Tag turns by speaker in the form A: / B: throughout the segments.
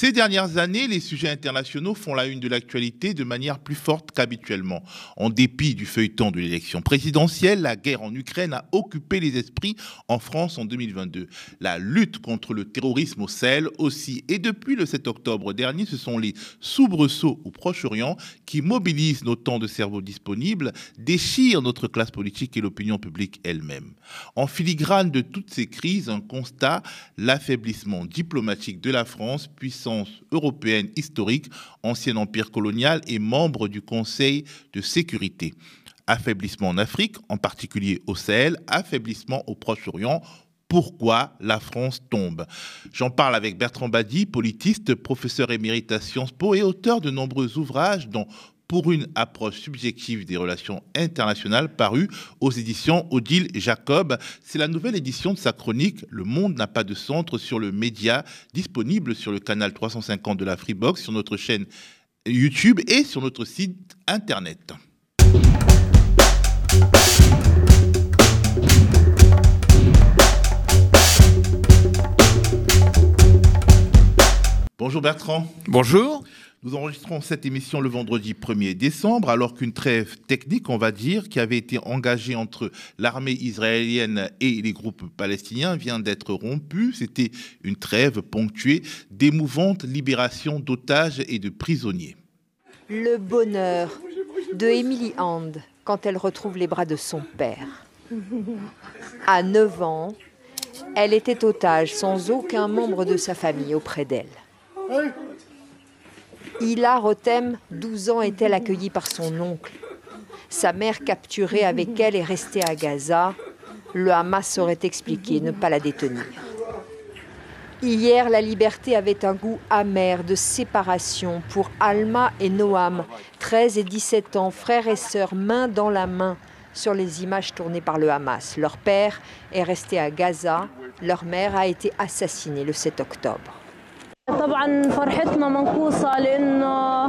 A: Ces dernières années, les sujets internationaux font la une de l'actualité de manière plus forte qu'habituellement. En dépit du feuilleton de l'élection présidentielle, la guerre en Ukraine a occupé les esprits en France en 2022. La lutte contre le terrorisme au Sahel aussi. Et depuis le 7 octobre dernier, ce sont les soubresauts au Proche-Orient qui mobilisent nos temps de cerveau disponibles, déchirent notre classe politique et l'opinion publique elle-même. En filigrane de toutes ces crises, un constat, l'affaiblissement diplomatique de la France, puissance européenne historique, ancien empire colonial et membre du Conseil de sécurité. Affaiblissement en Afrique, en particulier au Sahel, affaiblissement au Proche-Orient, pourquoi la France tombe? J'en parle avec Bertrand Badi, politiste, professeur émérite à Sciences Po et auteur de nombreux ouvrages dont pour une approche subjective des relations internationales paru aux éditions Odile Jacob. C'est la nouvelle édition de sa chronique Le monde n'a pas de centre sur le média, disponible sur le canal 350 de la Freebox, sur notre chaîne YouTube et sur notre site internet. Bonjour Bertrand.
B: Bonjour.
A: Nous enregistrons cette émission le vendredi 1er décembre, alors qu'une trêve technique, on va dire, qui avait été engagée entre l'armée israélienne et les groupes palestiniens vient d'être rompue. C'était une trêve ponctuée d'émouvantes libérations d'otages et de prisonniers.
C: Le bonheur de Emily Hand quand elle retrouve les bras de son père. À 9 ans, elle était otage sans aucun membre de sa famille auprès d'elle. Ila Rotem, 12 ans, est-elle accueillie par son oncle. Sa mère capturée avec elle est restée à Gaza. Le Hamas aurait expliqué ne pas la détenir. Hier, la liberté avait un goût amer de séparation pour Alma et Noam, 13 et 17 ans, frères et sœurs, main dans la main, sur les images tournées par le Hamas. Leur père est resté à Gaza, leur mère a été assassinée le 7 octobre.
D: طبعا فرحتنا منقوصة لأنه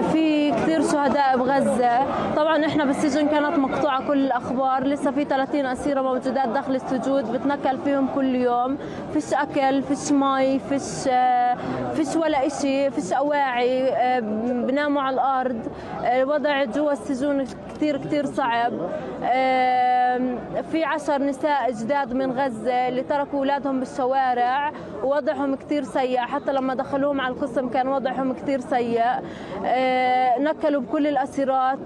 D: في كثير شهداء بغزة. طبعا إحنا بالسجن كانت مقطوعة كل الأخبار. لسه في 30 أسيرة موجودات داخل السجون بتنكل فيهم كل يوم. فيش أكل فيش مي فيش فيش ولا إشي فيش أواعي بناموا على الأرض. الوضع جوا السجون كثير كثير صعب. في عشر نساء جداد من غزة اللي تركوا أولادهم بالشوارع ووضعهم كثير سيء. حتى لما دخلوهم على القسم كان وضعهم كثير سيء. نكلوا بكل الأسيرات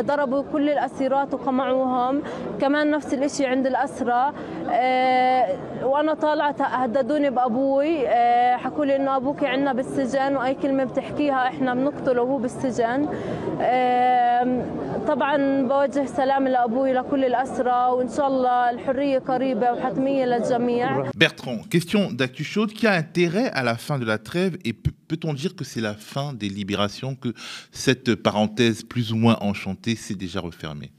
D: ضربوا كل الأسيرات وقمعوهم. كمان نفس الإشي عند الأسرى وأنا طالعة هددوني بأبوي. حكوا لي إنه أبوك عنا بالسجن وأي كلمة بتحكيها إحنا بنقتله وهو بالسجن. طبعا بوجه سلام لأبوي لكل الأسرى وإن شاء الله الحرية قريبة وحتمية للجميع
A: Bertrand, question d'actu chaude. Qui a intérêt à la fin de la trêve et peut-on dire que c'est la fin des libérations, que cette parenthèse plus ou moins enchantée s'est déjà refermée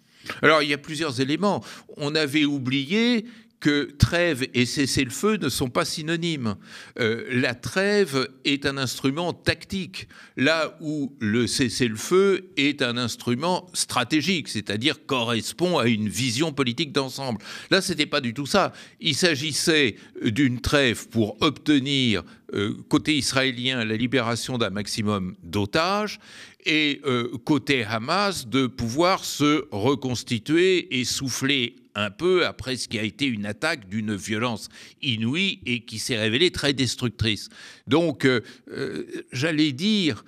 B: Alors, il y a plusieurs éléments. On avait oublié que trêve et cessez-le-feu ne sont pas synonymes. Euh, la trêve est un instrument tactique, là où le cessez-le-feu est un instrument stratégique, c'est-à-dire correspond à une vision politique d'ensemble. Là, c'était pas du tout ça. Il s'agissait d'une trêve pour obtenir euh, côté israélien la libération d'un maximum d'otages et euh, côté Hamas de pouvoir se reconstituer et souffler un peu après ce qui a été une attaque d'une violence inouïe et qui s'est révélée très destructrice. Donc, euh, j'allais dire,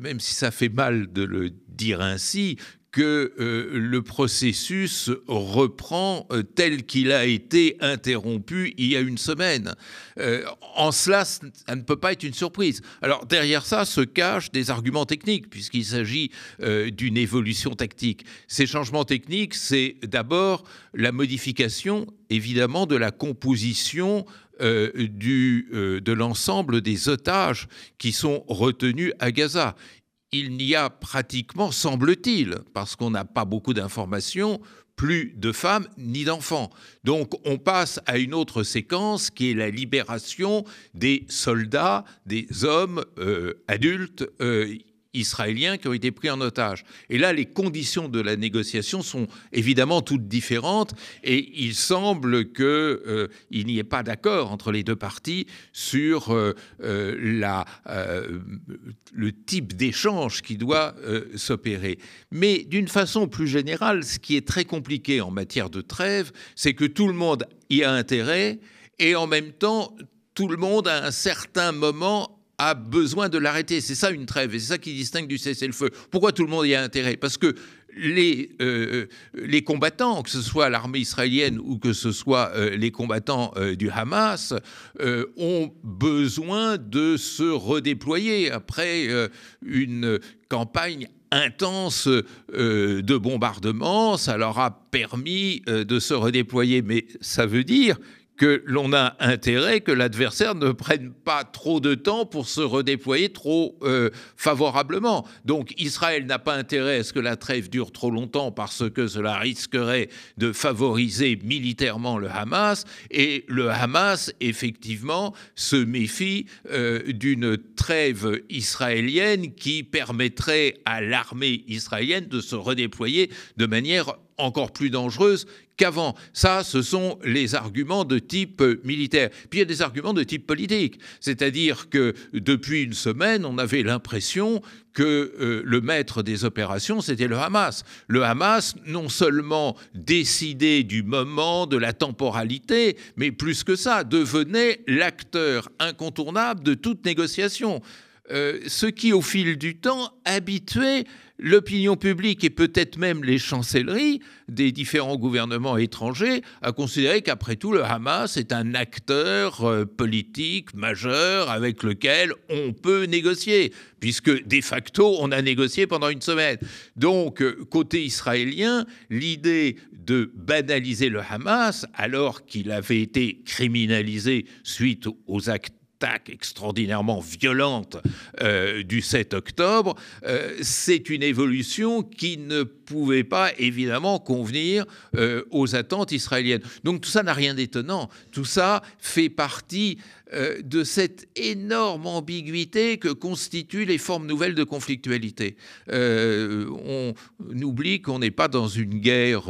B: même si ça fait mal de le dire ainsi, que euh, le processus reprend euh, tel qu'il a été interrompu il y a une semaine. Euh, en cela, ça ne peut pas être une surprise. Alors derrière ça se cachent des arguments techniques, puisqu'il s'agit d'une évolution tactique. Ces changements techniques, c'est d'abord la modification, évidemment, de la composition du, de l'ensemble des otages qui sont retenus à Gaza il n'y a pratiquement, semble-t-il, parce qu'on n'a pas beaucoup d'informations, plus de femmes ni d'enfants. Donc on passe à une autre séquence qui est la libération des soldats, des hommes euh, adultes euh, israéliens qui ont été pris en otage. Et là, les conditions de la négociation sont évidemment toutes différentes et il semble qu'il euh, n'y ait pas d'accord entre les deux parties sur euh, euh, la, le type d'échange qui doit s'opérer. Mais d'une façon plus générale, ce qui est très compliqué en matière de trêve, c'est que tout le monde y a intérêt et en même temps, tout le monde à un certain moment a besoin de l'arrêter. C'est ça une trêve, et c'est ça qui distingue du cessez-le-feu. Pourquoi tout le monde y a intérêt? Parce que les, euh, les, combattants, que ce soit l'armée israélienne ou que ce soit euh, les combattants euh, du Hamas, ont besoin de se redéployer après une campagne intense de bombardement. Ça leur a permis de se redéployer, mais ça veut dire que l'on a intérêt que l'adversaire ne prenne pas trop de temps pour se redéployer trop euh, favorablement. Donc Israël n'a pas intérêt à ce que la trêve dure trop longtemps parce que cela risquerait de favoriser militairement le Hamas. Et le Hamas, effectivement, se méfie euh, d'une trêve israélienne qui permettrait à l'armée israélienne de se redéployer de manière encore plus dangereuse qu'avant. Ça, ce sont les arguments de type militaire. Puis il y a des arguments de type politique. C'est-à-dire que depuis une semaine, on avait l'impression que euh, le maître des opérations, c'était le Hamas. Le Hamas, non seulement décidait du moment, de la temporalité, mais plus que ça, devenait l'acteur incontournable de toute négociation. Euh, ce qui, au fil du temps, habituait l'opinion publique et peut-être même les chancelleries des différents gouvernements étrangers à considérer qu'après tout, le Hamas est un acteur euh, politique majeur avec lequel on peut négocier, puisque de facto, on a négocié pendant une semaine. Donc, euh, côté israélien, l'idée de banaliser le Hamas, alors qu'il avait été criminalisé suite aux actes extraordinairement violente euh, du 7 octobre, euh, c'est une évolution qui ne pouvait pas évidemment convenir euh, aux attentes israéliennes. Donc tout ça n'a rien d'étonnant. Tout ça fait partie de cette énorme ambiguïté que constituent les formes nouvelles de conflictualité. On oublie qu'on n'est pas dans une guerre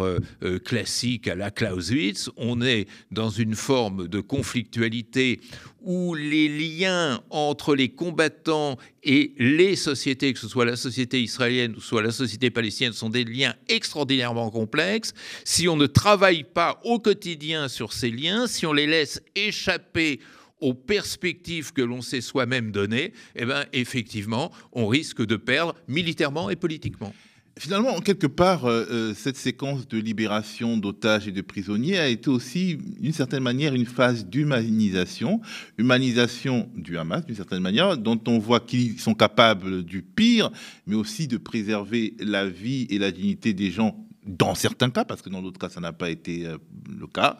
B: classique à la Clausewitz, on est dans une forme de conflictualité où les liens entre les combattants et les sociétés, que ce soit la société israélienne ou soit la société palestinienne, sont des liens extraordinairement complexes. Si on ne travaille pas au quotidien sur ces liens, si on les laisse échapper aux perspectives que l'on s'est soi-même données, eh bien, effectivement, on risque de perdre militairement et politiquement.
A: Finalement, en quelque part, euh, euh, cette séquence de libération d'otages et de prisonniers a été aussi, d'une certaine manière, une phase d'humanisation, humanisation du Hamas, d'une certaine manière, dont on voit qu'ils sont capables du pire, mais aussi de préserver la vie et la dignité des gens dans certains cas, parce que dans d'autres cas, ça n'a pas été euh, le cas.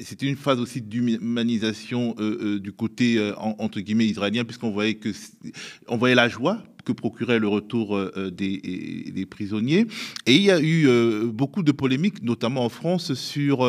A: C'était une phase aussi d'humanisation du côté, entre guillemets, israélien, puisqu'on voyait, voyait la joie que procurait le retour des, des, prisonniers. Et il y a eu beaucoup de polémiques, notamment en France, sur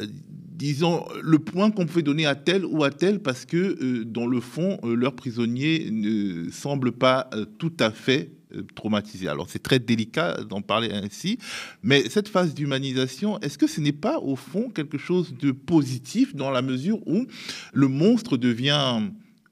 A: disons, le point qu'on pouvait donner à tel ou à tel, parce que, dans le fond, leurs prisonniers ne semblent pas tout à fait euh, traumatisés. Alors c'est très délicat d'en parler ainsi, mais cette phase d'humanisation, est-ce que ce n'est pas au fond quelque chose de positif dans la mesure où le monstre devient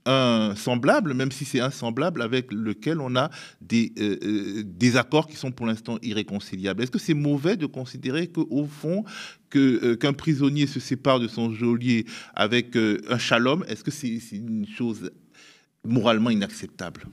A: un semblable, même si c'est insemblable, avec lequel on a des, euh, euh, accords qui sont pour l'instant irréconciliables. Est-ce que c'est mauvais de considérer qu'au fond, que, qu'un prisonnier se sépare de son geôlier avec un shalom Est-ce que c'est, une chose moralement inacceptable?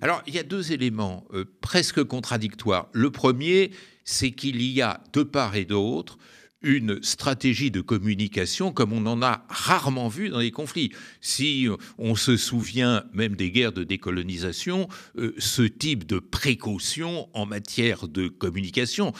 B: Alors, il y a deux éléments euh, presque contradictoires. Le premier, c'est qu'il y a de part et d'autre une stratégie de communication comme on en a rarement vu dans les conflits. Si euh, on se souvient même des guerres de décolonisation, euh, ce type de précaution en matière de communication,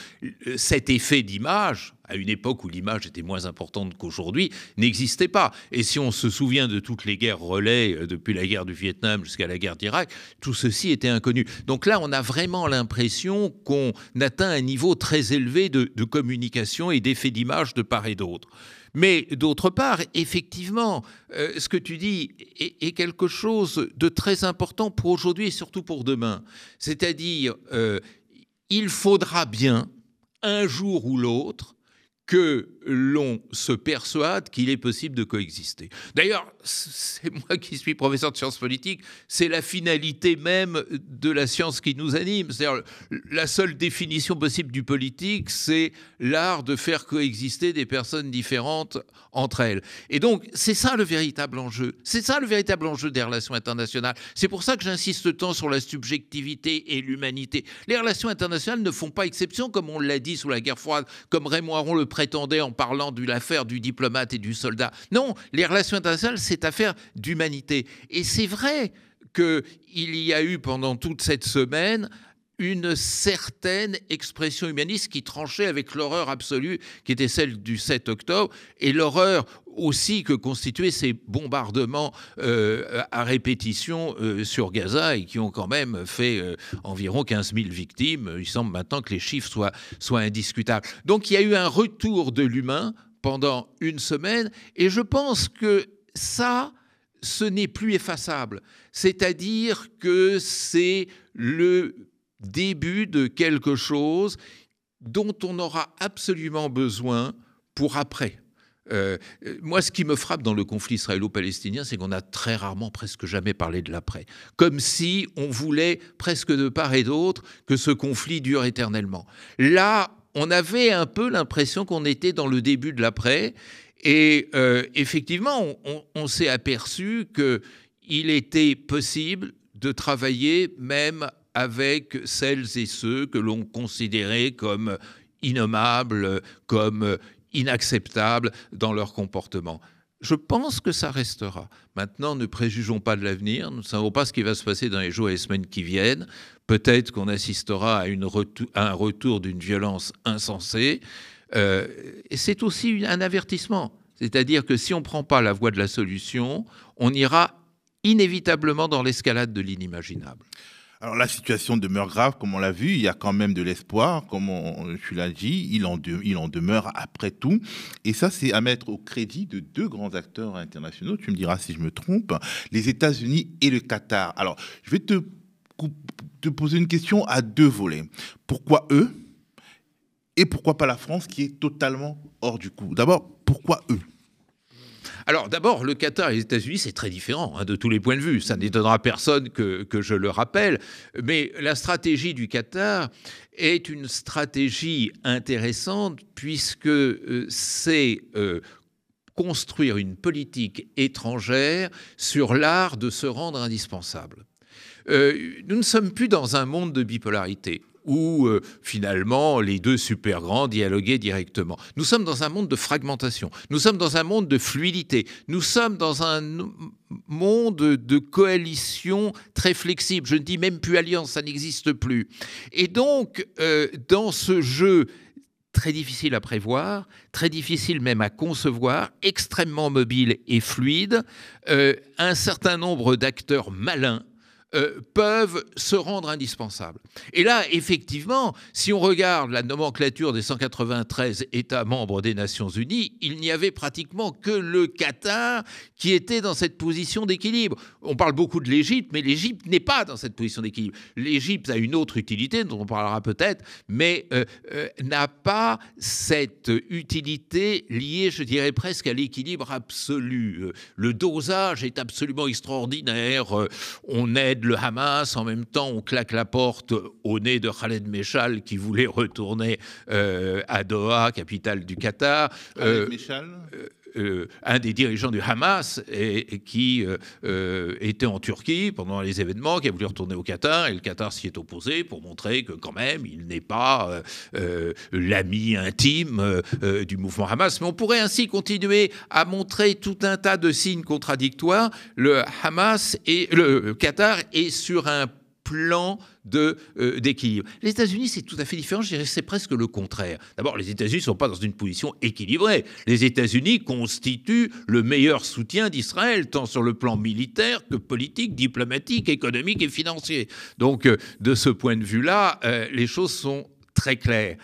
B: cet effet d'image, à une époque où l'image était moins importante qu'aujourd'hui, n'existait pas. Et si on se souvient de toutes les guerres relais, euh, depuis la guerre du Vietnam jusqu'à la guerre d'Irak, tout ceci était inconnu. Donc là, on a vraiment l'impression qu'on atteint un niveau très élevé de, communication et d'effet d'image de part et d'autre. Mais d'autre part, effectivement, euh, ce que tu dis est, quelque chose de très important pour aujourd'hui et surtout pour demain. C'est-à-dire, euh, il faudra bien, un jour ou l'autre, que l'on se persuade qu'il est possible de coexister. D'ailleurs, c'est moi qui suis professeur de sciences politiques, c'est la finalité même de la science qui nous anime. C'est-à-dire, la seule définition possible du politique, c'est l'art de faire coexister des personnes différentes entre elles. Et donc, c'est ça le véritable enjeu. C'est ça le véritable enjeu des relations internationales. C'est pour ça que j'insiste tant sur la subjectivité et l'humanité. Les relations internationales ne font pas exception, comme on l'a dit sous la guerre froide, comme Raymond Aron le prétendait en parlant de l'affaire du diplomate et du soldat. Non, les relations internationales, c'est affaire d'humanité. Et c'est vrai qu'il y a eu pendant toute cette semaine une certaine expression humaniste qui tranchait avec l'horreur absolue qui était celle du 7 octobre et l'horreur aussi que constituaient ces bombardements euh, à répétition euh, sur Gaza et qui ont quand même fait euh, environ 15 000 victimes. Il semble maintenant que les chiffres soient, soient indiscutables. Donc il y a eu un retour de l'humain pendant une semaine et je pense que ça, ce n'est plus effaçable. C'est-à-dire que c'est le début de quelque chose dont on aura absolument besoin pour après. Euh, moi, ce qui me frappe dans le conflit israélo-palestinien, c'est qu'on a très rarement, presque jamais parlé de l'après. Comme si on voulait, presque de part et d'autre, que ce conflit dure éternellement. Là, on avait un peu l'impression qu'on était dans le début de l'après. Et euh, effectivement, on, on s'est aperçu qu'il était possible de travailler même avec celles et ceux que l'on considérait comme innommables, comme inacceptables dans leur comportement. Je pense que ça restera. Maintenant, ne préjugeons pas de l'avenir. Nous ne savons pas ce qui va se passer dans les jours et les semaines qui viennent. Peut-être qu'on assistera à, un retour d'une violence insensée. Euh, c'est aussi un avertissement. C'est-à-dire que si on ne prend pas la voie de la solution, on ira inévitablement dans l'escalade de l'inimaginable.
A: Alors la situation demeure grave, comme on l'a vu, il y a quand même de l'espoir, comme tu l'as dit, il en, demeure après tout. Et ça, c'est à mettre au crédit de deux grands acteurs internationaux, tu me diras si je me trompe, les États-Unis et le Qatar. Alors, je vais te poser une question à deux volets. Pourquoi eux? Et pourquoi pas la France qui est totalement hors du coup? D'abord, pourquoi eux?
B: Alors d'abord, le Qatar et les États-Unis, c'est très différent hein, de tous les points de vue. Ça n'étonnera personne que, je le rappelle. Mais la stratégie du Qatar est une stratégie intéressante puisque euh, c'est euh, construire une politique étrangère sur l'art de se rendre indispensable. Euh, nous ne sommes plus dans un monde de bipolarité où euh, finalement les deux super grands dialoguaient directement. Nous sommes dans un monde de fragmentation, nous sommes dans un monde de fluidité, nous sommes dans un monde de coalition très flexible. Je ne dis même plus alliance, ça n'existe plus. Et donc, euh, dans ce jeu très difficile à prévoir, très difficile même à concevoir, extrêmement mobile et fluide, euh, un certain nombre d'acteurs malins euh, peuvent se rendre indispensables. Et là, effectivement, si on regarde la nomenclature des 193 États membres des Nations Unies, il n'y avait pratiquement que le Qatar qui était dans cette position d'équilibre. On parle beaucoup de l'Égypte, mais l'Égypte n'est pas dans cette position d'équilibre. L'Égypte a une autre utilité, dont on parlera peut-être, mais euh, euh, n'a pas cette utilité liée, je dirais presque, à l'équilibre absolu. Le dosage est absolument extraordinaire. On aide le Hamas, en même temps on claque la porte au nez de Khaled Meshal qui voulait retourner euh, à Doha, capitale du Qatar.
A: Khaled euh, Meshal?
B: Euh, un des dirigeants du Hamas et, qui était en Turquie pendant les événements, qui a voulu retourner au Qatar, et le Qatar s'y est opposé pour montrer que quand même il n'est pas l'ami intime du mouvement Hamas. Mais on pourrait ainsi continuer à montrer tout un tas de signes contradictoires. Le Hamas et le Qatar est sur un plan euh, d'équilibre. Les États-Unis, c'est tout à fait différent, je dirais c'est presque le contraire. D'abord, les États-Unis ne sont pas dans une position équilibrée. Les États-Unis constituent le meilleur soutien d'Israël, tant sur le plan militaire que politique, diplomatique, économique et financier. Donc, euh, de ce point de vue-là, euh, les choses sont très claires.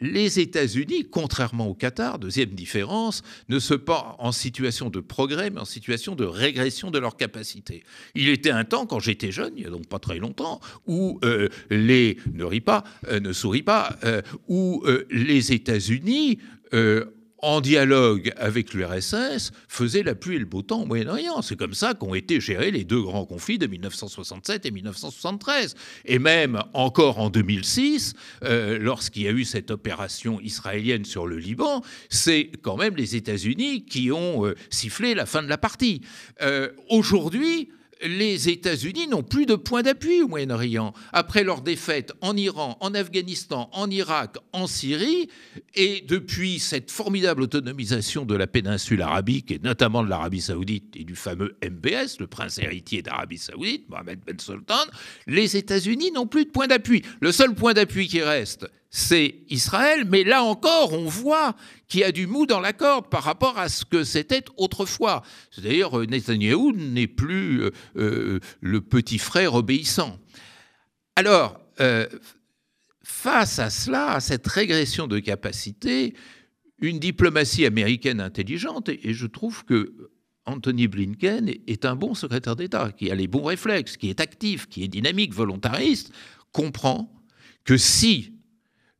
B: Les États-Unis, contrairement au Qatar, deuxième différence, ne sont pas en situation de progrès, mais en situation de régression de leurs capacités. Il était un temps, quand j'étais jeune, il n'y a donc pas très longtemps, où euh, les ne rit pas, euh, ne sourit pas, euh, où les États-Unis en dialogue avec l'URSS, faisait la pluie et le beau temps au Moyen-Orient. C'est comme ça qu'ont été gérés les deux grands conflits de 1967 et 1973. Et même encore en 2006, euh, lorsqu'il y a eu cette opération israélienne sur le Liban, c'est quand même les États-Unis qui ont euh, sifflé la fin de la partie. Euh, aujourd'hui, les États-Unis n'ont plus de point d'appui au Moyen-Orient. Après leur défaite en Iran, en Afghanistan, en Irak, en Syrie, et depuis cette formidable autonomisation de la péninsule arabique, et notamment de l'Arabie saoudite et du fameux MBS, le prince héritier d'Arabie saoudite, Mohamed Ben Sultan, les États-Unis n'ont plus de point d'appui. Le seul point d'appui qui reste, c'est Israël, mais là encore, on voit qu'il y a du mou dans la corde par rapport à ce que c'était autrefois. D'ailleurs, euh, Netanyahou n'est plus euh, euh, le petit frère obéissant. Alors, face à cela, à cette régression de capacité, une diplomatie américaine intelligente, et, je trouve que Anthony Blinken est un bon secrétaire d'État, qui a les bons réflexes, qui est actif, qui est dynamique, volontariste, comprend que si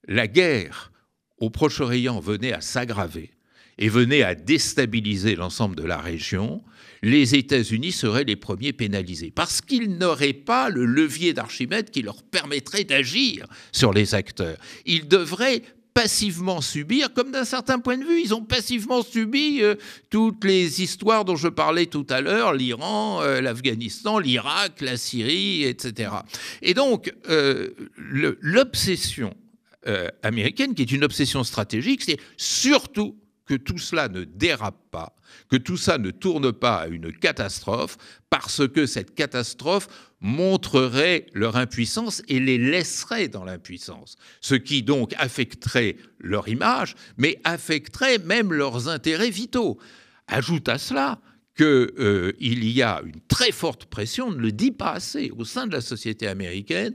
B: la guerre au Proche-Orient venait à s'aggraver et venait à déstabiliser l'ensemble de la région, les États-Unis seraient les premiers pénalisés, parce qu'ils n'auraient pas le levier d'Archimède qui leur permettrait d'agir sur les acteurs. Ils devraient passivement subir, comme d'un certain point de vue, ils ont passivement subi euh, toutes les histoires dont je parlais tout à l'heure, l'Iran, euh, l'Afghanistan, l'Irak, la Syrie, etc. Et donc, euh, l'obsession euh, américaine, qui est une obsession stratégique, c'est surtout que tout cela ne dérape pas, que tout ça ne tourne pas à une catastrophe, parce que cette catastrophe montrerait leur impuissance et les laisserait dans l'impuissance, ce qui donc affecterait leur image, mais affecterait même leurs intérêts vitaux. Ajoute à cela qu'il euh, y a une très forte pression, on ne le dit pas assez, au sein de la société américaine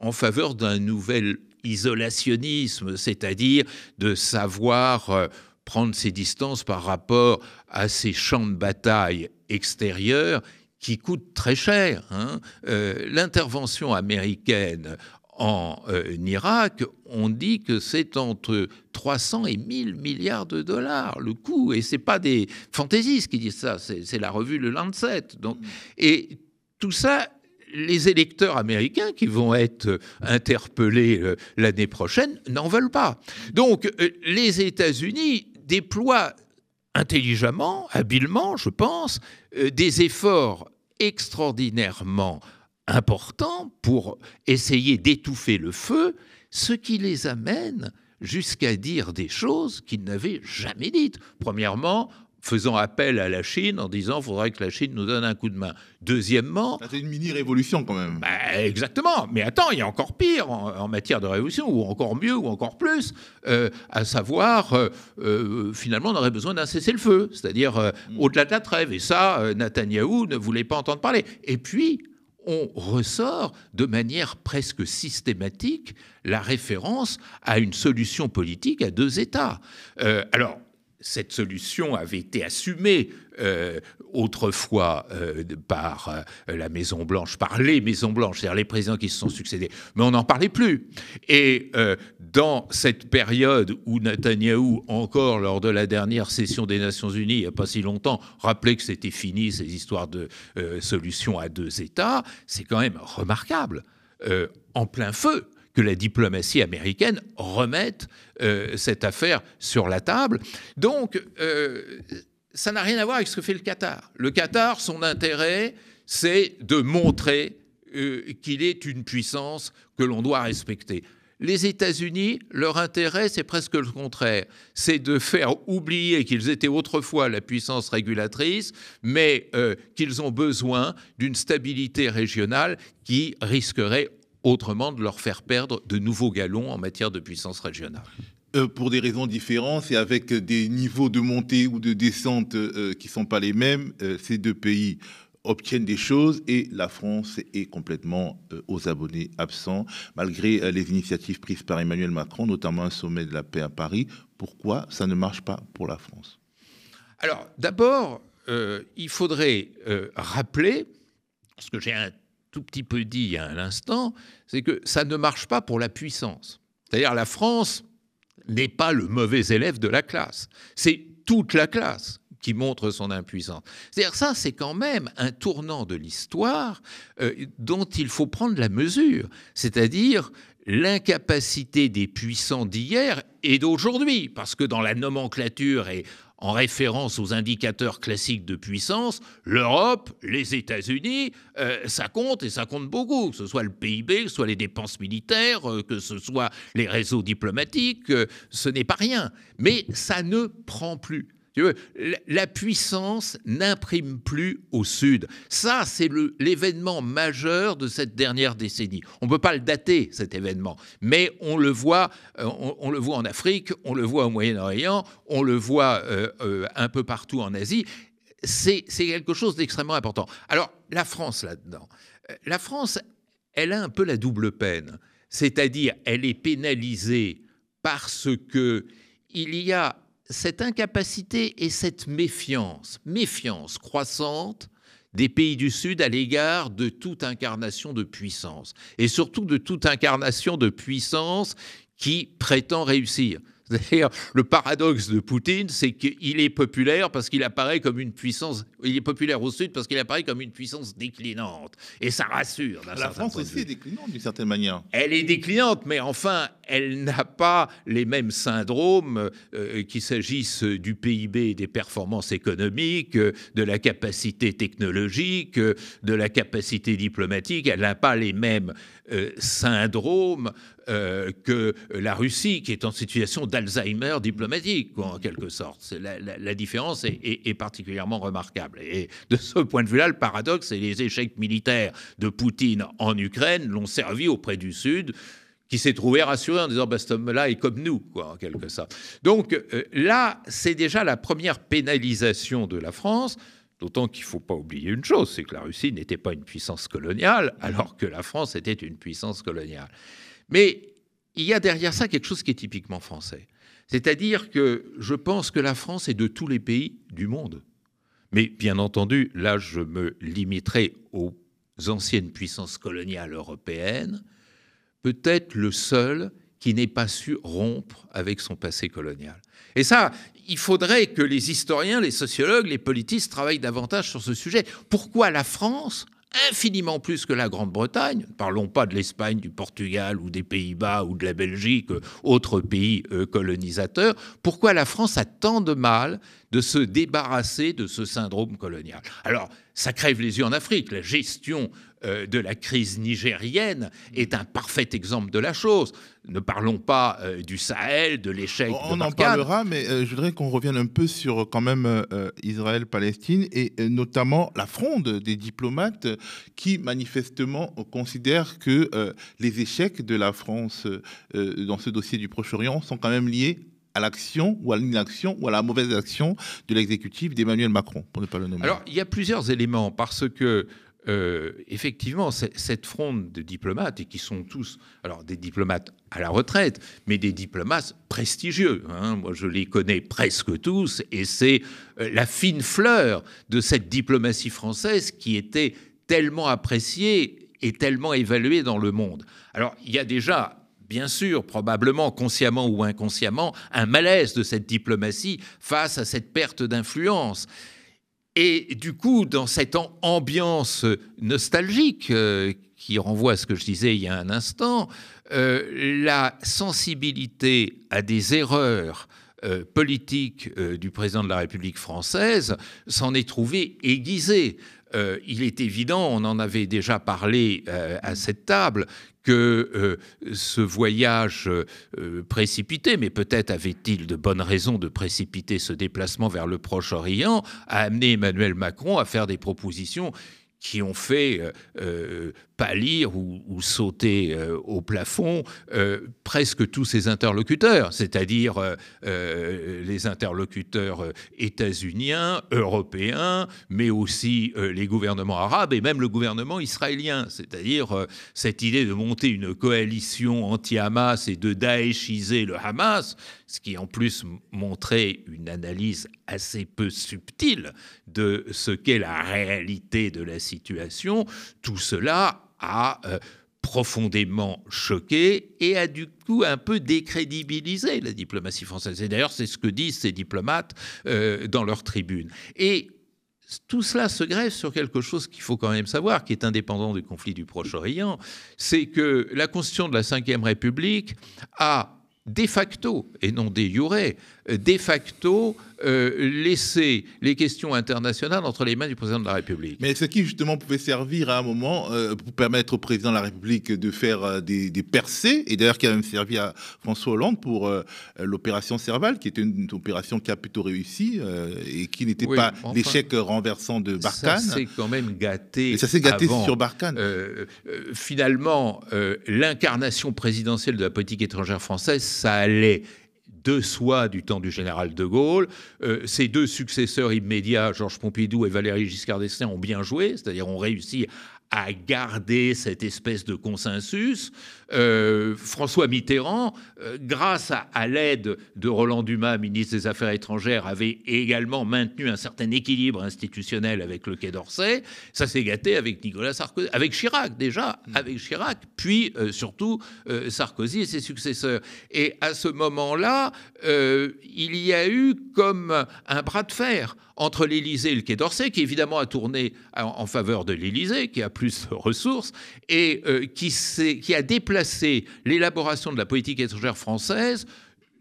B: en faveur d'un nouvel isolationnisme, c'est-à-dire de savoir euh, prendre ses distances par rapport à ces champs de bataille extérieurs qui coûtent très cher. Hein. Euh, l'intervention américaine en euh, Irak, on dit que c'est entre 300 et 1000 milliards de dollars le coût, et c'est pas des fantaisistes qui disent ça, c'est la revue Le Lancet. Donc, et tout ça les électeurs américains qui vont être interpellés euh, l'année prochaine n'en veulent pas. Donc euh, les États-Unis déploient intelligemment, habilement, je pense, euh, des efforts extraordinairement importants pour essayer d'étouffer le feu, ce qui les amène jusqu'à dire des choses qu'ils n'avaient jamais dites. Premièrement, faisant appel à la Chine en disant qu'il faudrait que la Chine nous donne un coup de main. Deuxièmement...
A: C'est une mini-révolution quand même.
B: Bah, exactement. Mais attends, il y a encore pire en, matière de révolution, ou encore mieux, ou encore plus, euh, à savoir, euh, euh, finalement, on aurait besoin d'un cessez-le-feu, c'est-à-dire mm. au-delà de la trêve. Et ça, Netanyahou ne voulait pas entendre parler. Et puis, on ressort de manière presque systématique la référence à une solution politique à deux États. alors, cette solution avait été assumée euh, autrefois euh, par euh, la Maison Blanche, par les Maisons Blanches, c'est-à-dire les présidents qui se sont succédés, mais on n'en parlait plus. Et dans cette période où Netanyahou, encore lors de la dernière session des Nations Unies, il n'y a pas si longtemps, rappelait que c'était fini ces histoires de solution à deux États, c'est quand même remarquable. en plein feu que la diplomatie américaine remette euh, cette affaire sur la table. Donc, euh, ça n'a rien à voir avec ce que fait le Qatar. Le Qatar, son intérêt, c'est de montrer euh, qu'il est une puissance que l'on doit respecter. Les États-Unis, leur intérêt, c'est presque le contraire. C'est de faire oublier qu'ils étaient autrefois la puissance régulatrice, mais qu'ils ont besoin d'une stabilité régionale qui risquerait autrement de leur faire perdre de nouveaux galons en matière de puissance régionale.
A: Euh, pour des raisons différentes et avec des niveaux de montée ou de descente euh, qui ne sont pas les mêmes, euh, ces deux pays obtiennent des choses et la France est complètement aux abonnés absents, malgré les initiatives prises par Emmanuel Macron, notamment un sommet de la paix à Paris. Pourquoi ça ne marche pas pour la France?
B: Alors, d'abord, il faudrait rappeler, ce que j'ai un tout petit peu dit il y a un instant, c'est que ça ne marche pas pour la puissance. C'est-à-dire la France n'est pas le mauvais élève de la classe. C'est toute la classe qui montre son impuissance. C'est-à-dire ça, c'est quand même un tournant de l'histoire euh, dont il faut prendre la mesure. C'est-à-dire l'incapacité des puissants d'hier et d'aujourd'hui, parce que dans la nomenclature et en référence aux indicateurs classiques de puissance, l'Europe, les États-Unis, euh, ça compte et ça compte beaucoup, que ce soit le PIB, que ce soit les dépenses militaires, euh, que ce soit les réseaux diplomatiques, euh, ce n'est pas rien. Mais ça ne prend plus la puissance n'imprime plus au Sud. Ça, c'est l'événement majeur de cette dernière décennie. On ne peut pas le dater, cet événement, mais on le voit, euh, on, le voit en Afrique, on le voit au Moyen-Orient, on le voit euh, euh, un peu partout en Asie. C'est quelque chose d'extrêmement important. Alors, la France là-dedans, la France, elle a un peu la double peine, c'est-à-dire elle est pénalisée parce que il y a cette incapacité et cette méfiance, méfiance croissante des pays du Sud à l'égard de toute incarnation de puissance, et surtout de toute incarnation de puissance qui prétend réussir. D'ailleurs, le paradoxe de Poutine, c'est qu'il est populaire parce qu'il apparaît comme une puissance. Il est populaire au Sud parce qu'il apparaît comme une puissance déclinante. Et ça rassure.
A: La France aussi est déclinante d'une certaine manière.
B: Elle est déclinante, mais enfin, elle n'a pas les mêmes syndromes, euh, qu'il s'agisse du PIB des performances économiques, de la capacité technologique, de la capacité diplomatique. Elle n'a pas les mêmes euh, syndromes euh, que la Russie, qui est en situation d'Alzheimer diplomatique, en quelque sorte. La, différence est, particulièrement remarquable. Et de ce point de vue-là, le paradoxe, c'est les échecs militaires de Poutine en Ukraine l'ont servi auprès du Sud qui s'est trouvé rassuré en disant bah, cet homme-là est comme nous, en quelque sorte. Donc euh, là, c'est déjà la première pénalisation de la France. D'autant qu'il ne faut pas oublier une chose, c'est que la Russie n'était pas une puissance coloniale, alors que la France était une puissance coloniale. Mais il y a derrière ça quelque chose qui est typiquement français. C'est-à-dire que je pense que la France est de tous les pays du monde. Mais bien entendu, là, je me limiterai aux anciennes puissances coloniales européennes, peut-être le seul qui n'ait pas su rompre avec son passé colonial. Et ça, il faudrait que les historiens, les sociologues, les politistes travaillent davantage sur ce sujet. Pourquoi la France infiniment plus que la Grande-Bretagne, ne parlons pas de l'Espagne, du Portugal ou des Pays-Bas ou de la Belgique, autres pays euh, colonisateurs, pourquoi la France a tant de mal de se débarrasser de ce syndrome colonial? Alors, ça crève les yeux en Afrique. La gestion euh, de la crise nigérienne est un parfait exemple de la chose. Ne parlons pas euh, du Sahel, de l'échec.
A: On en parlera, mais euh, je voudrais qu'on revienne un peu sur quand même Israël-Palestine et notamment la fronde des diplomates qui manifestement considèrent que les échecs de la France dans ce dossier du Proche-Orient sont quand même liés à l'action ou à l'inaction ou à la mauvaise action de l'exécutif d'Emmanuel Macron, pour ne pas le nommer.
B: Alors, il y a plusieurs éléments, parce que euh, effectivement, cette fronde de diplomates, et qui sont tous, alors des diplomates à la retraite, mais des diplomates prestigieux, hein. moi je les connais presque tous, et c'est euh, la fine fleur de cette diplomatie française qui était tellement appréciée et tellement évaluée dans le monde. Alors, il y a déjà bien sûr, probablement consciemment ou inconsciemment, un malaise de cette diplomatie face à cette perte d'influence. Et du coup, dans cette ambiance nostalgique euh, qui renvoie à ce que je disais il y a un instant, euh, la sensibilité à des erreurs euh, politiques du président de la République française s'en est trouvée aiguisée. il est évident, on en avait déjà parlé à cette table, que euh, ce voyage euh, précipité, mais peut-être avait-il de bonnes raisons de précipiter ce déplacement vers le Proche-Orient, a amené Emmanuel Macron à faire des propositions qui ont fait euh, pâlir ou, sauter euh, au plafond euh, presque tous ses interlocuteurs, c'est-à-dire euh, les interlocuteurs états-uniens, européens, mais aussi les gouvernements arabes et même le gouvernement israélien, c'est-à-dire cette idée de monter une coalition anti-Hamas et de daeshiser le Hamas, ce qui en plus montrait une analyse assez peu subtile de ce qu'est la réalité de la situation, tout cela a euh, profondément choqué et a du coup un peu décrédibilisé la diplomatie française. Et d'ailleurs, c'est ce que disent ces diplomates euh, dans leur tribune. Et tout cela se grève sur quelque chose qu'il faut quand même savoir, qui est indépendant du conflit du Proche-Orient, c'est que la constitution de la Ve République a de facto, et non de jure, de facto euh, laisser les questions internationales entre les mains du président de la République.
A: Mais ce qui justement pouvait servir à un moment euh, pour permettre au président de la République de faire euh, des, percées, et d'ailleurs qui a même servi à François Hollande pour l'opération Serval, qui était une, opération qui a plutôt réussi et qui n'était pas l'échec renversant de Barkhane.
B: Ça s'est quand même gâté.
A: Et ça s'est gâté sur Barkhane.
B: finalement, l'incarnation présidentielle de la politique étrangère française, ça allait de soi du temps du général de Gaulle. Euh, ses deux successeurs immédiats, Georges Pompidou et Valéry Giscard d'Estaing, ont bien joué, c'est-à-dire ont réussi à garder cette espèce de consensus. Euh, François Mitterrand, euh, grâce à, l'aide de Roland Dumas, ministre des Affaires étrangères, avait également maintenu un certain équilibre institutionnel avec le Quai d'Orsay. Ça s'est gâté avec Nicolas Sarkozy, avec Chirac déjà, mm. avec Chirac, puis euh, surtout Sarkozy et ses successeurs. Et à ce moment-là, il y a eu comme un bras de fer entre l'Élysée et le Quai d'Orsay, qui évidemment a tourné en, faveur de l'Élysée, qui a plus de ressources, et qui, qui a déplacé l'élaboration de la politique étrangère française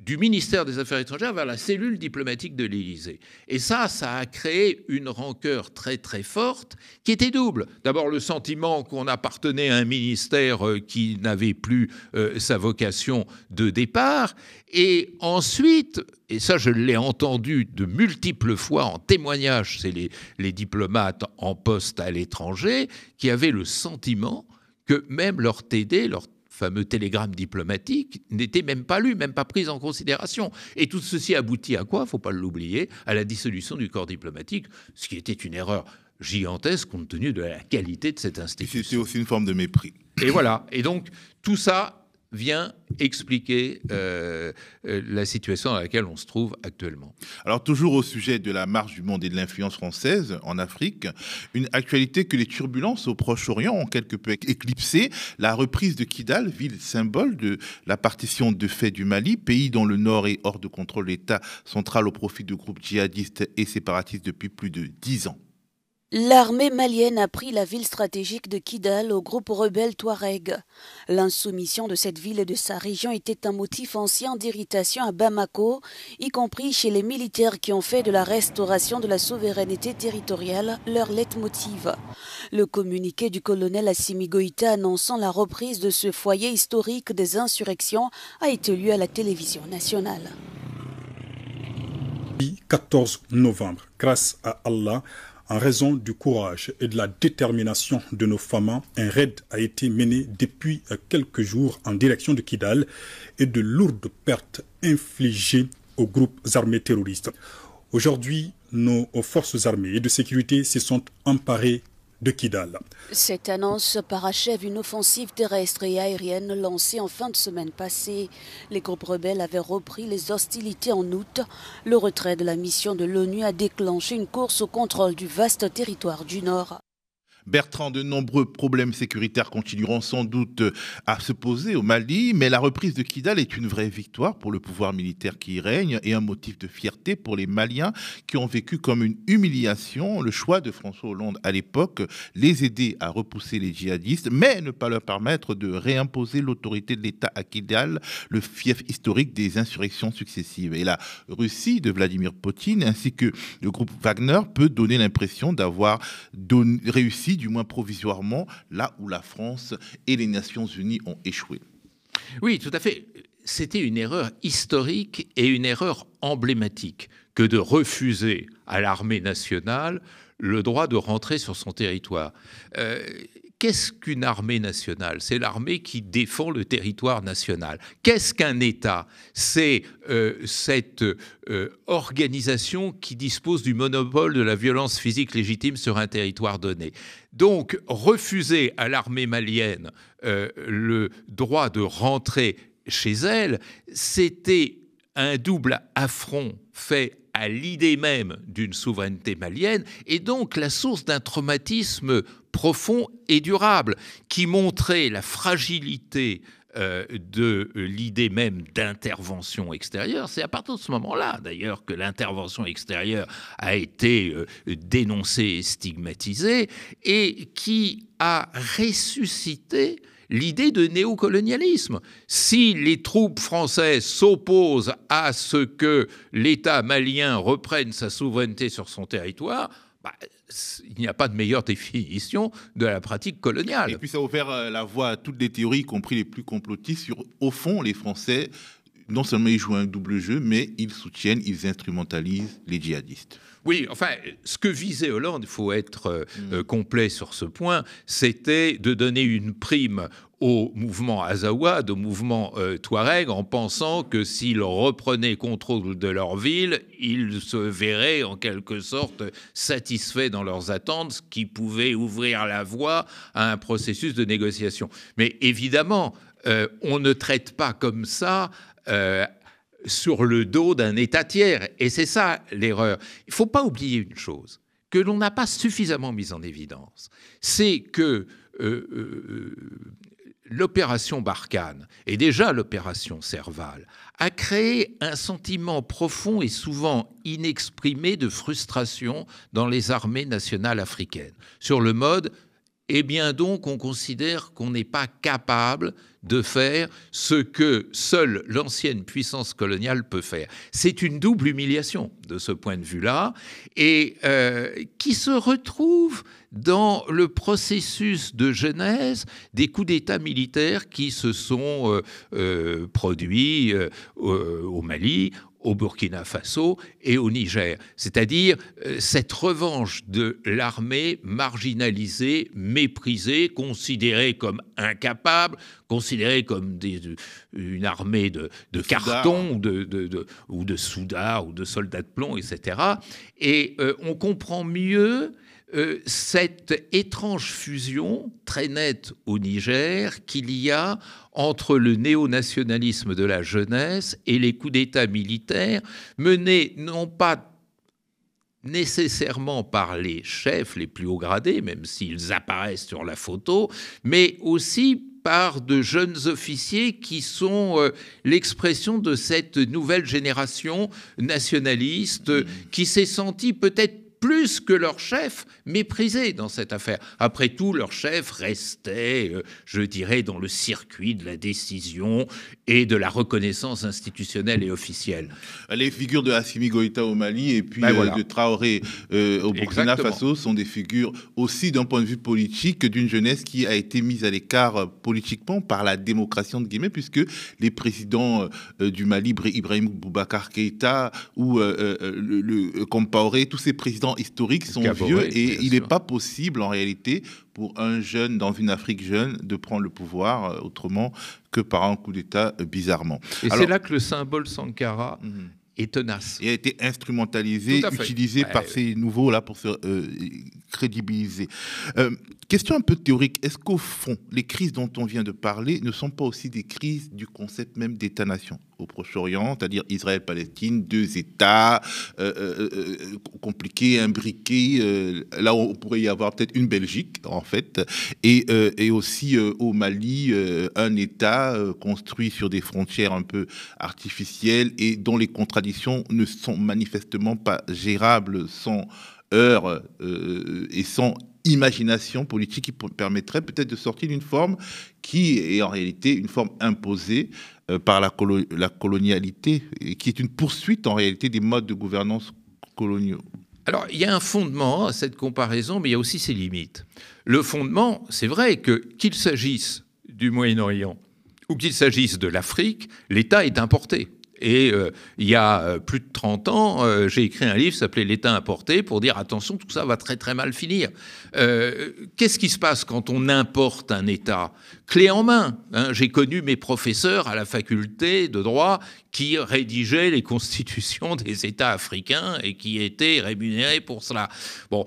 B: du ministère des Affaires étrangères vers la cellule diplomatique de l'Élysée. Et ça, ça a créé une rancœur très très forte qui était double. D'abord le sentiment qu'on appartenait à un ministère euh, qui n'avait plus euh, sa vocation de départ, et ensuite, et ça je l'ai entendu de multiples fois en témoignage, c'est les, les diplomates en poste à l'étranger, qui avaient le sentiment que même leur TD, leur fameux télégramme diplomatique, n'était même pas lu, même pas pris en considération. Et tout ceci aboutit à quoi? Faut pas l'oublier, à la dissolution du corps diplomatique, ce qui était une erreur gigantesque compte tenu de la qualité de cette institution.
A: C'était aussi une forme de mépris.
B: Et voilà. Et donc tout ça vient expliquer euh, euh, la situation dans laquelle on se trouve actuellement.
A: Alors toujours au sujet de la marche du monde et de l'influence française en Afrique, une actualité que les turbulences au Proche-Orient ont quelque peu éclipsé, la reprise de Kidal, ville symbole de la partition de fait du Mali, pays dont le nord est hors de contrôle l'État central au profit de groupes djihadistes et séparatistes depuis plus de dix ans.
E: L'armée malienne a pris la ville stratégique de Kidal au groupe rebelle Touareg. L'insoumission de cette ville et de sa région était un motif ancien d'irritation à Bamako, y compris chez les militaires qui ont fait de la restauration de la souveraineté territoriale leur leitmotiv. Le communiqué du colonel Assimi Goïta annonçant la reprise de ce foyer historique des insurrections a été lu à la télévision nationale.
F: 14 novembre, grâce à Allah, en raison du courage et de la détermination de nos femmes, un raid a été mené depuis quelques jours en direction de Kidal et de lourdes pertes infligées aux groupes armés terroristes. Aujourd'hui, nos forces armées et de sécurité se sont emparées
E: Cette annonce parachève une offensive terrestre et aérienne lancée en fin de semaine passée. Les groupes rebelles avaient repris les hostilités en août. Le retrait de la mission de l'ONU a déclenché une course au contrôle du vaste territoire du Nord.
A: Bertrand, de nombreux problèmes sécuritaires continueront sans doute à se poser au Mali, mais la reprise de Kidal est une vraie victoire pour le pouvoir militaire qui y règne et un motif de fierté pour les Maliens qui ont vécu comme une humiliation le choix de François Hollande à l'époque, les aider à repousser les djihadistes, mais ne pas leur permettre de réimposer l'autorité de l'État à Kidal, le fief historique des insurrections successives. Et la Russie de Vladimir Poutine ainsi que le groupe Wagner peut donner l'impression d'avoir réussi du moins provisoirement, là où la France et les Nations Unies ont échoué.
B: Oui, tout à fait. C'était une erreur historique et une erreur emblématique que de refuser à l'armée nationale le droit de rentrer sur son territoire. Euh, qu'est-ce qu'une armée nationale? C'est l'armée qui défend le territoire national. Qu'est-ce qu'un État? C'est euh, cette euh, organisation qui dispose du monopole de la violence physique légitime sur un territoire donné. Donc, refuser à l'armée malienne euh, le droit de rentrer chez elle, c'était un double affront fait à l'idée même d'une souveraineté malienne et donc la source d'un traumatisme profond et durable qui montrait la fragilité euh, de l'idée même d'intervention extérieure. C'est à partir de ce moment-là, d'ailleurs, que l'intervention extérieure a été euh, dénoncée et stigmatisée et qui a ressuscité l'idée de néocolonialisme. Si les troupes françaises s'opposent à ce que l'État malien reprenne sa souveraineté sur son territoire, bah, il n'y a pas de meilleure définition de la pratique coloniale.
A: Et puis ça a ouvert euh, la voie à toutes les théories, y compris les plus complotistes, sur au fond les Français, non seulement ils jouent un double jeu, mais ils soutiennent, ils instrumentalisent les djihadistes.
B: Oui, enfin, ce que visait Hollande, il faut être euh, mm. euh, complet sur ce point, c'était de donner une prime au mouvement Azawad, au mouvement euh, Touareg, en pensant que s'ils reprenaient contrôle de leur ville, ils se verraient en quelque sorte satisfaits dans leurs attentes, ce qui pouvait ouvrir la voie à un processus de négociation. Mais évidemment, on ne traite pas comme ça sur le dos d'un État tiers. Et c'est ça l'erreur. Il ne faut pas oublier une chose que l'on n'a pas suffisamment mise en évidence. C'est que euh, euh, l'opération Barkhane, et déjà l'opération Serval, a créé un sentiment profond et souvent inexprimé de frustration dans les armées nationales africaines, sur le mode eh bien donc on considère qu'on n'est pas capable de faire ce que seule l'ancienne puissance coloniale peut faire. C'est une double humiliation de ce point de vue-là, et euh, qui se retrouve dans le processus de genèse des coups d'État militaires qui se sont euh, euh, produits au Mali, au Burkina Faso et au Niger. C'est-à-dire euh, cette revanche de l'armée marginalisée, méprisée, considérée comme incapable, considérée comme une armée de, carton ou de, de, ou de ou de soldats de plomb, etc. Et euh, on comprend mieux euh, cette étrange fusion très nette au Niger qu'il y a entre le néo-nationalisme de la jeunesse et les coups d'État militaires menés non pas nécessairement par les chefs les plus hauts gradés, même s'ils apparaissent sur la photo, mais aussi par de jeunes officiers qui sont euh, l'expression de cette nouvelle génération nationaliste qui s'est sentie peut-être plus que leur chef méprisé dans cette affaire. Après tout, leur chef restait, euh, je dirais, dans le circuit de la décision et de la reconnaissance institutionnelle et officielle.
A: Les figures de Assimi Goïta au Mali et puis ben euh, de Traoré euh, au Burkina Faso sont des figures aussi d'un point de vue politique d'une jeunesse qui a été mise à l'écart politiquement par la démocratie de guillemets puisque les présidents du Mali, Ibrahim Boubacar Keïta ou le, le Compaoré, tous ces présidents historiques sont vieux et il n'est pas possible en réalité pour un jeune dans une Afrique jeune de prendre le pouvoir euh, autrement que par un coup d'État euh, bizarrement.
B: Et c'est là que le symbole Sankara mhm. est tenace.
A: Il a été instrumentalisé, utilisé par ces nouveaux là pour se euh, crédibiliser. question un peu théorique, est-ce qu'au fond, les crises dont on vient de parler ne sont pas aussi des crises du concept même d'État-nation? Au Proche-Orient, c'est-à-dire Israël-Palestine, deux États euh, euh, euh, compliqués, imbriqués. là, on pourrait y avoir peut-être une Belgique, en fait, et, et aussi au Mali, un État construit sur des frontières un peu artificielles et dont les contradictions ne sont manifestement pas gérables sans heurts et sans imagination politique qui permettrait peut-être de sortir d'une forme qui est en réalité une forme imposée euh, par la, la colonialité, et qui est une poursuite en réalité des modes de gouvernance coloniaux.
B: Alors, il y a un fondement à cette comparaison, mais il y a aussi ses limites. Le fondement, c'est vrai que qu'il s'agisse du Moyen-Orient ou qu'il s'agisse de l'Afrique, l'État est importé. Et euh, il y a euh, plus de 30 ans, euh, j'ai écrit un livre s'appelait L'État importé pour dire attention, tout ça va très très mal finir. Qu'est-ce qui se passe quand on importe un État? Clé en main. Hein. j'ai connu mes professeurs à la faculté de droit qui rédigeaient les constitutions des États africains et qui étaient rémunérés pour cela. Bon,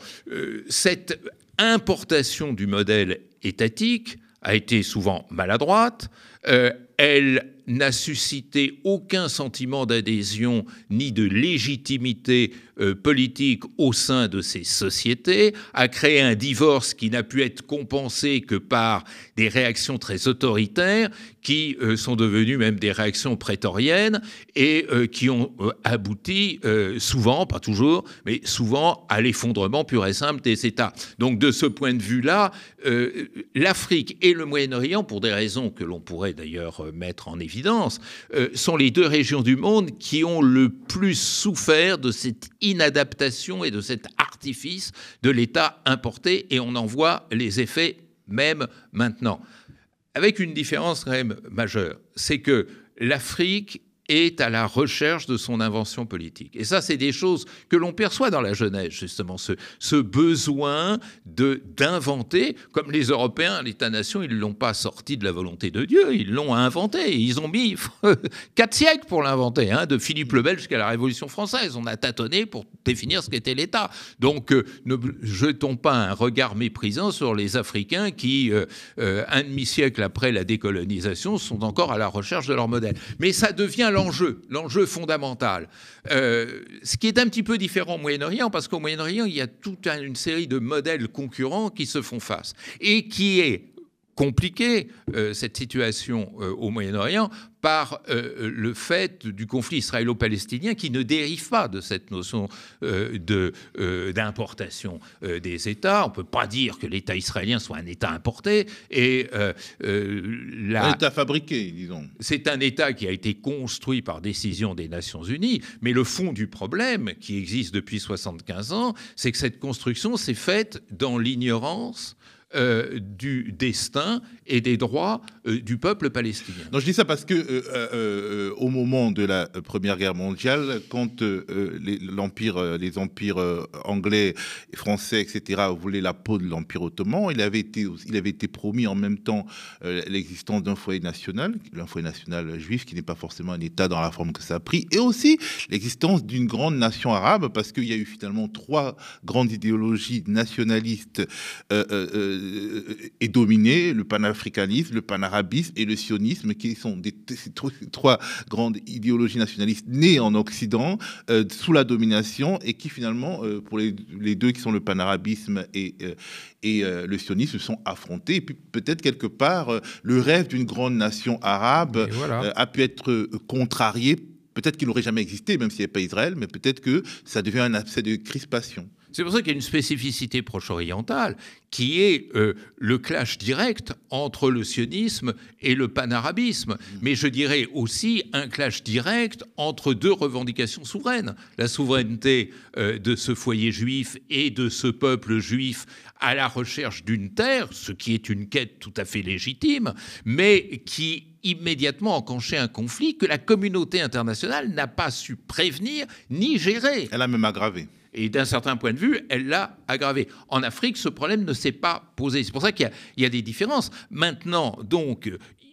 B: cette importation du modèle étatique a été souvent maladroite. elle n'a suscité aucun sentiment d'adhésion ni de légitimité euh, politique au sein de ces sociétés, a créé un divorce qui n'a pu être compensé que par des réactions très autoritaires qui euh, sont devenues même des réactions prétoriennes et euh, qui ont abouti souvent, pas toujours, mais souvent à l'effondrement pur et simple des États. Donc de ce point de vue-là, l'Afrique et le Moyen-Orient, pour des raisons que l'on pourrait d'ailleurs mettre en évidence, sont les deux régions du monde qui ont le plus souffert de cette inadaptation et de cet artifice de l'État importé, et on en voit les effets même maintenant. Avec une différence quand même majeure, c'est que l'Afrique est à la recherche de son invention politique. Et ça, c'est des choses que l'on perçoit dans la jeunesse, justement, ce, ce besoin de d'inventer, comme les Européens, l'État-nation, ils ne l'ont pas sorti de la volonté de Dieu, ils l'ont inventé. Ils ont mis quatre siècles pour l'inventer, hein, de Philippe le Bel jusqu'à la Révolution française. On a tâtonné pour définir ce qu'était l'État. Donc, euh, ne jetons pas un regard méprisant sur les Africains qui, euh, euh, un demi-siècle après la décolonisation, sont encore à la recherche de leur modèle. Mais ça devient l'enjeu, l'enjeu fondamental. Euh, ce qui est un petit peu différent au Moyen-Orient, parce qu'au Moyen-Orient, il y a toute une série de modèles concurrents qui se font face, et qui est compliqué, euh, cette situation euh, au Moyen-Orient, par euh, le fait du conflit israélo-palestinien qui ne dérive pas de cette notion d'importation des États. On ne peut pas dire que l'État israélien soit un État importé. Et,
A: la... Un État fabriqué, disons.
B: C'est un État qui a été construit par décision des Nations Unies, mais le fond du problème, qui existe depuis 75 ans, c'est que cette construction s'est faite dans l'ignorance euh, du destin et des droits euh, du peuple palestinien.
A: Non, je dis ça parce que euh, au moment de la Première Guerre mondiale, quand l'empire, les empires anglais, français, etc., voulaient la peau de l'empire ottoman, il avait été, il avait été promis en même temps l'existence d'un foyer national, un foyer national juif qui n'est pas forcément un État dans la forme que ça a pris, et aussi l'existence d'une grande nation arabe, parce qu'il y a eu finalement trois grandes idéologies nationalistes est dominé, le panafricanisme, le panarabisme et le sionisme, qui sont des trois grandes idéologies nationalistes nées en Occident euh, sous la domination et qui finalement, euh, pour les, deux qui sont le panarabisme et, euh, et le sionisme, sont affrontés. Et puis peut-être quelque part, le rêve d'une grande nation arabe a pu être contrarié. Peut-être qu'il n'aurait jamais existé, même s'il n'y avait pas Israël, mais peut-être que ça devient un abcès de crispation.
B: C'est pour ça qu'il y a une spécificité proche-orientale qui est euh, le clash direct entre le sionisme et le panarabisme, mmh. mais je dirais aussi un clash direct entre deux revendications souveraines, la souveraineté euh, de ce foyer juif et de ce peuple juif à la recherche d'une terre, ce qui est une quête tout à fait légitime, mais qui immédiatement enclenché un conflit que la communauté internationale n'a pas su prévenir ni gérer.
A: Elle a même aggravé.
B: Et d'un certain point de vue, elle l'a aggravé. En Afrique, ce problème ne s'est pas posé. C'est pour ça qu'il y, a des différences. Maintenant, donc,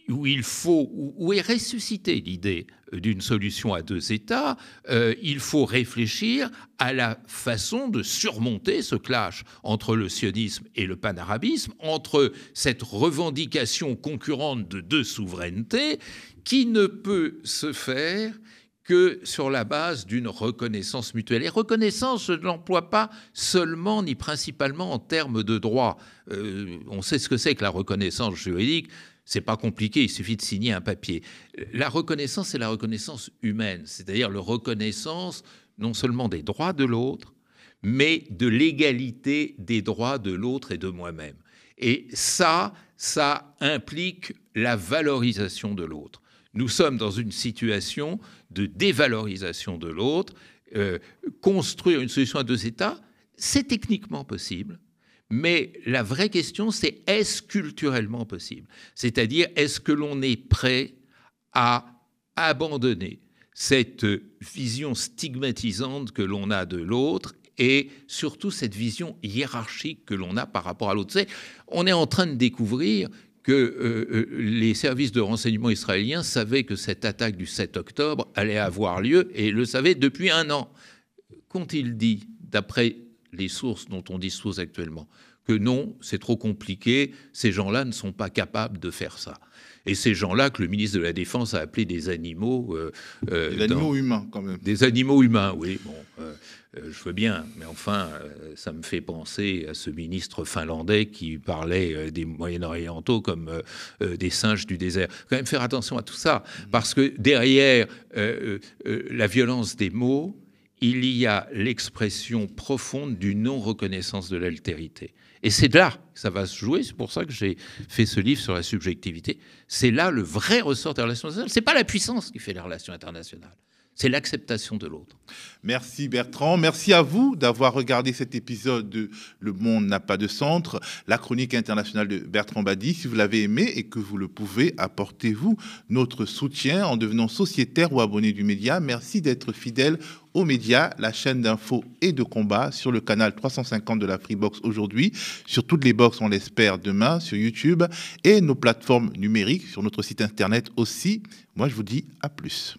B: où il faut, où est ressuscitée l'idée d'une solution à deux États, euh, il faut réfléchir à la façon de surmonter ce clash entre le sionisme et le panarabisme, entre cette revendication concurrente de deux souverainetés, qui ne peut se faire que sur la base d'une reconnaissance mutuelle. Et reconnaissance, je ne l'emploie pas seulement ni principalement en termes de droit. Euh, on sait ce que c'est que la reconnaissance juridique. C'est pas compliqué, il suffit de signer un papier. La reconnaissance, c'est la reconnaissance humaine, c'est-à-dire la reconnaissance non seulement des droits de l'autre, mais de l'égalité des droits de l'autre et de moi-même. Et ça, ça implique la valorisation de l'autre. Nous sommes dans une situation de dévalorisation de l'autre. Euh, construire une solution à deux États, c'est techniquement possible. Mais la vraie question, c'est est-ce culturellement possible? C'est-à-dire, est-ce que l'on est prêt à abandonner cette vision stigmatisante que l'on a de l'autre et surtout cette vision hiérarchique que l'on a par rapport à l'autre? On est en train de découvrir que euh, euh, les services de renseignement israéliens savaient que cette attaque du 7 octobre allait avoir lieu et le savaient depuis un an. Qu'ont-ils dit, d'après les sources dont on dispose actuellement? Que non, c'est trop compliqué, ces gens-là ne sont pas capables de faire ça. Et ces gens-là que le ministre de la Défense a appelés des animaux.
A: Euh, des animaux humains, quand même.
B: Des animaux humains, oui. Bon, euh, je veux bien, mais enfin, euh, ça me fait penser à ce ministre finlandais qui parlait euh, des Moyen-Orientaux comme des singes du désert. Quand même faire attention à tout ça, parce que derrière la violence des mots, il y a l'expression profonde du non-reconnaissance de l'altérité. Et c'est là que ça va se jouer. C'est pour ça que j'ai fait ce livre sur la subjectivité. C'est là le vrai ressort des relations internationales. C'est pas la puissance qui fait les relations internationales c'est l'acceptation de l'autre.
A: Merci Bertrand. Merci à vous d'avoir regardé cet épisode de Le monde n'a pas de centre, la chronique internationale de Bertrand Badi. Si vous l'avez aimé et que vous le pouvez, apportez-vous notre soutien en devenant sociétaire ou abonné du média. Merci d'être fidèle aux médias, la chaîne d'infos et de combat sur le canal 350 de la Freebox aujourd'hui, sur toutes les box, on l'espère, demain, sur YouTube et nos plateformes numériques, sur notre site internet aussi. Moi, je vous dis à plus.